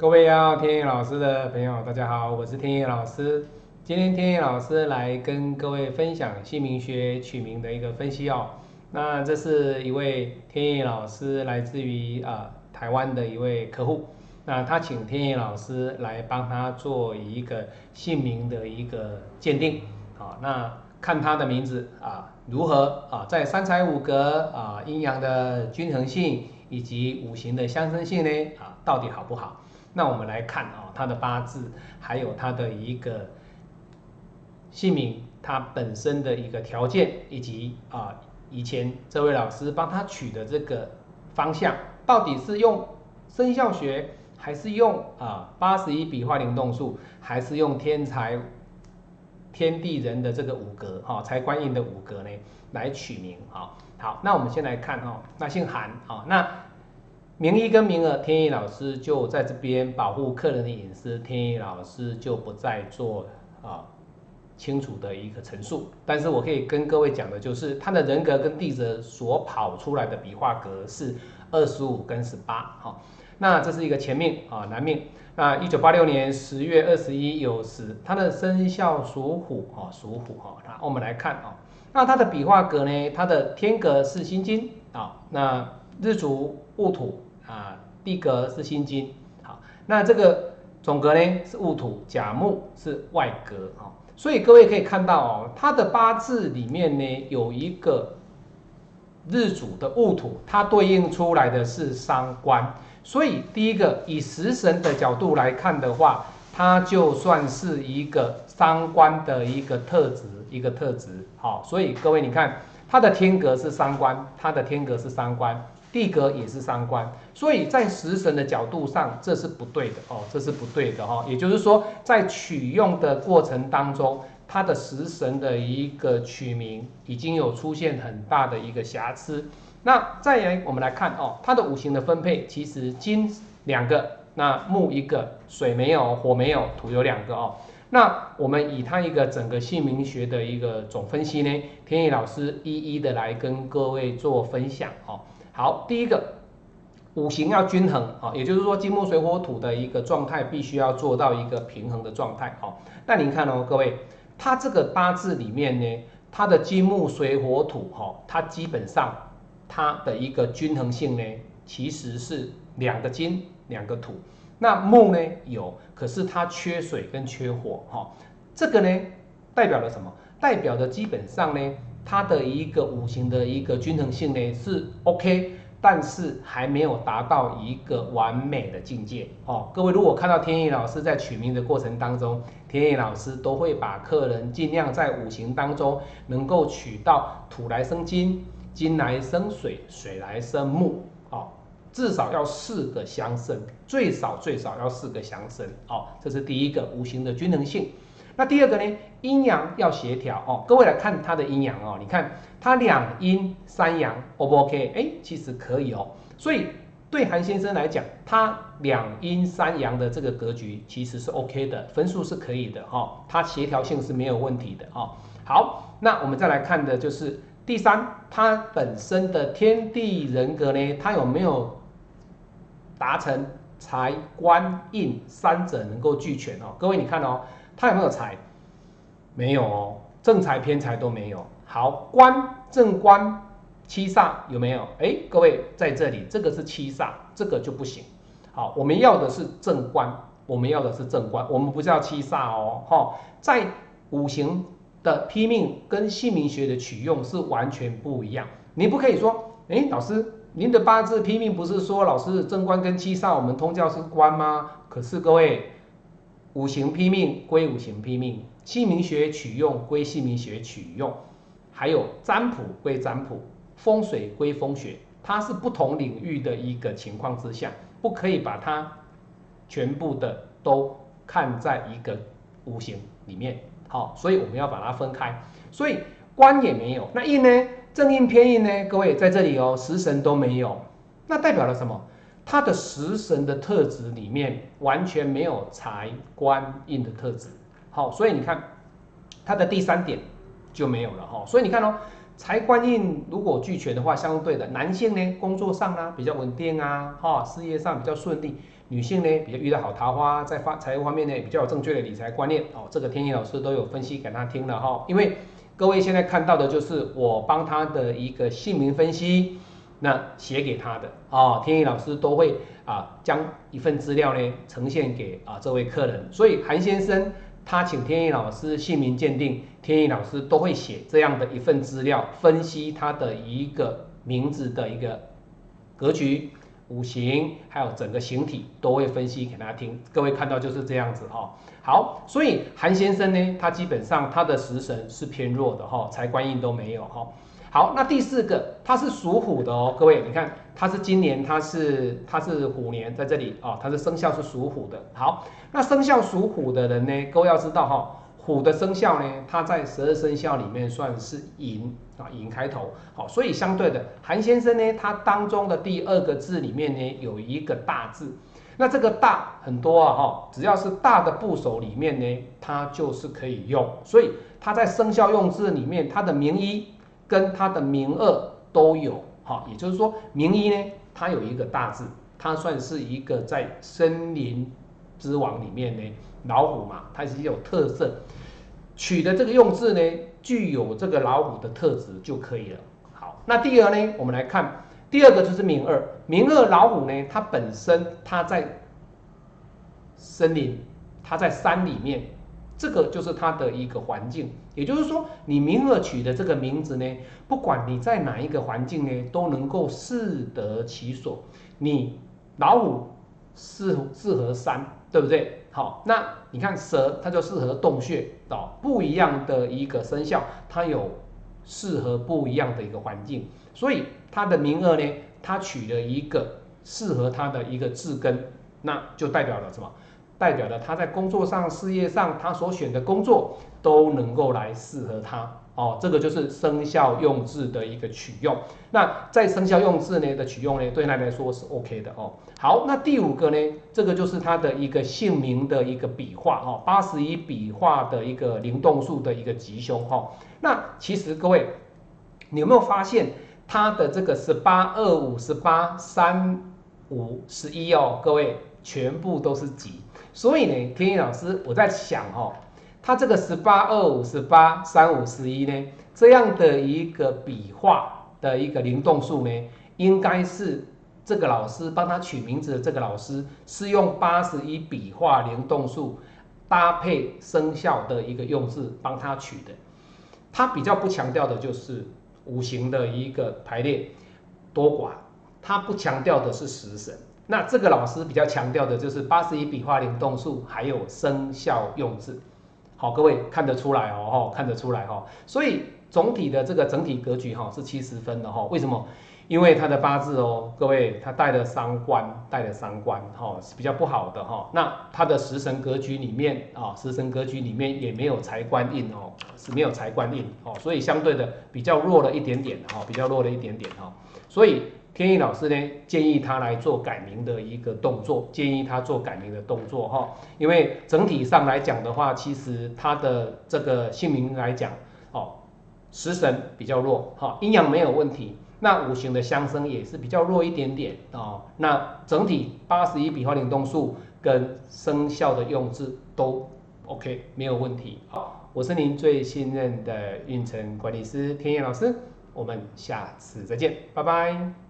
各位要天野老师的朋友，大家好，我是天野老师。今天天野老师来跟各位分享姓名学取名的一个分析哦。那这是一位天野老师来自于啊台湾的一位客户，那他请天野老师来帮他做一个姓名的一个鉴定，好，那看他的名字啊如何啊在三才五格啊阴阳的均衡性以及五行的相生性呢啊到底好不好？那我们来看啊他的八字还有他的一个姓名，他本身的一个条件以及啊。以前这位老师帮他取的这个方向，到底是用生肖学，还是用啊八十一笔画灵动数，还是用天才天地人的这个五格哈财官印的五格呢来取名啊？好，那我们先来看哈，那姓韩啊，那名一跟名二，天意老师就在这边保护客人的隐私，天意老师就不再做啊。清楚的一个陈述，但是我可以跟各位讲的就是，他的人格跟地泽所跑出来的笔画格是二十五跟十八，哈，那这是一个前命啊，男命。那一九八六年十月二十一酉时，他的生肖属虎啊，属虎哈。那我们来看啊，那他的笔画格呢，他的天格是辛金啊，那日主戊土啊，地格是辛金，好，那这个总格呢是戊土甲木是外格啊。所以各位可以看到哦，他的八字里面呢有一个日主的戊土，它对应出来的是伤官。所以第一个以食神的角度来看的话，它就算是一个伤官的一个特质，一个特质。好，所以各位你看，它的天格是伤官，它的天格是伤官。地格也是三官，所以在食神的角度上，这是不对的哦，这是不对的哈。也就是说，在取用的过程当中，它的食神的一个取名已经有出现很大的一个瑕疵。那再来，我们来看哦，它的五行的分配，其实金两个，那木一个，水没有，火没有，土有两个哦。那我们以它一个整个姓名学的一个总分析呢，天意老师一一的来跟各位做分享哦。好，第一个五行要均衡啊，也就是说金木水火土的一个状态必须要做到一个平衡的状态哦。那您看哦，各位，它这个八字里面呢，它的金木水火土哈，它基本上它的一个均衡性呢，其实是两个金两个土。那木呢有，可是它缺水跟缺火哈，这个呢代表了什么？代表的基本上呢。它的一个五行的一个均衡性呢是 OK，但是还没有达到一个完美的境界哦。各位如果看到天意老师在取名的过程当中，天意老师都会把客人尽量在五行当中能够取到土来生金，金来生水，水来生木，哦，至少要四个相生，最少最少要四个相生，哦，这是第一个五行的均衡性。那第二个呢？阴阳要协调哦。各位来看它的阴阳哦，你看它两阴三阳，O 不 OK？哎，其实可以哦。所以对韩先生来讲，他两阴三阳的这个格局其实是 OK 的，分数是可以的哈。它协调性是没有问题的哦。好，那我们再来看的就是第三，它本身的天地人格呢，它有没有达成财官印三者能够俱全哦？各位你看哦。他有没有财？没有哦，正财偏财都没有。好，官正官七煞有没有？哎，各位在这里，这个是七煞，这个就不行。好，我们要的是正官，我们要的是正官，我们不是要七煞哦。哈，在五行的批命跟姓名学的取用是完全不一样。你不可以说，哎，老师，您的八字批命不是说老师正官跟七煞我们通教是官吗？可是各位。五行批命归五行批命，姓名学取用归姓名学取用，还有占卜归占卜，风水归风水，它是不同领域的一个情况之下，不可以把它全部的都看在一个五行里面。好，所以我们要把它分开。所以官也没有，那印呢？正印偏印呢？各位在这里哦，食神都没有，那代表了什么？他的食神的特质里面完全没有财官印的特质，好，所以你看他的第三点就没有了哈。所以你看哦，财官印如果俱全的话，相对的男性呢，工作上呢比较稳定啊，哈，事业上比较顺利；女性呢，比较遇到好桃花，在发财务方面呢，比较有正确的理财观念哦。这个天意老师都有分析给他听了哈，因为各位现在看到的就是我帮他的一个姓名分析，那写给他的哦，天意老师都会啊将一份资料呢呈现给啊这位客人，所以韩先生。他请天意老师姓名鉴定，天意老师都会写这样的一份资料，分析他的一个名字的一个格局、五行，还有整个形体都会分析给大家听。各位看到就是这样子哈。好，所以韩先生呢，他基本上他的食神是偏弱的哈，财官印都没有哈。好，那第四个，它是属虎的哦，各位，你看它是今年它是它是虎年在这里啊，他的生肖是属虎的。好，那生肖属虎的人呢，各位要知道哈，虎的生肖呢，它在十二生肖里面算是寅啊，寅开头。好，所以相对的，韩先生呢，他当中的第二个字里面呢，有一个大字，那这个大很多啊哈，只要是大的部首里面呢，它就是可以用，所以它在生肖用字里面，它的名医。跟它的名二都有，哈，也就是说名一呢，它有一个大字，它算是一个在森林之王里面呢，老虎嘛，它是有特色，取的这个用字呢，具有这个老虎的特质就可以了。好，那第二呢，我们来看第二个就是名二，名二老虎呢，它本身它在森林，它在山里面。这个就是它的一个环境，也就是说，你名二取的这个名字呢，不管你在哪一个环境呢，都能够适得其所。你老虎适适合山，对不对？好，那你看蛇，它就适合洞穴哦。不一样的一个生肖，它有适合不一样的一个环境，所以它的名二呢，它取了一个适合它的一个字根，那就代表了什么？代表了他在工作上、事业上，他所选的工作都能够来适合他哦。这个就是生肖用字的一个取用。那在生肖用字呢的取用呢，对他来说是 OK 的哦。好，那第五个呢，这个就是他的一个姓名的一个笔画哦，八十一笔画的一个灵动数的一个吉凶哈。那其实各位，你有没有发现他的这个十八、二五、十八、三五、十一哦？各位全部都是吉。所以呢，天意老师，我在想哈，他这个十八二五十八三五十一呢，这样的一个笔画的一个灵动数呢，应该是这个老师帮他取名字的这个老师是用八十一笔画灵动数搭配生肖的一个用字帮他取的。他比较不强调的就是五行的一个排列多寡，他不强调的是食神。那这个老师比较强调的就是八十一笔画灵动数，还有生肖用字。好，各位看得出来哦，看得出来哈。所以总体的这个整体格局哈是七十分的哈。为什么？因为他的八字哦，各位他带了三官，带了三官哈是比较不好的哈。那他的食神格局里面啊，食神格局里面也没有财官印哦，是没有财官印哦，所以相对的比较弱了一点点哈，比较弱了一点点哈。所以。天意老师呢，建议他来做改名的一个动作，建议他做改名的动作哈，因为整体上来讲的话，其实他的这个姓名来讲，哦，食神比较弱哈，阴阳没有问题，那五行的相生也是比较弱一点点啊，那整体八十一笔画灵动数跟生肖的用字都 OK 没有问题。好，我是您最信任的运程管理师天意老师，我们下次再见，拜拜。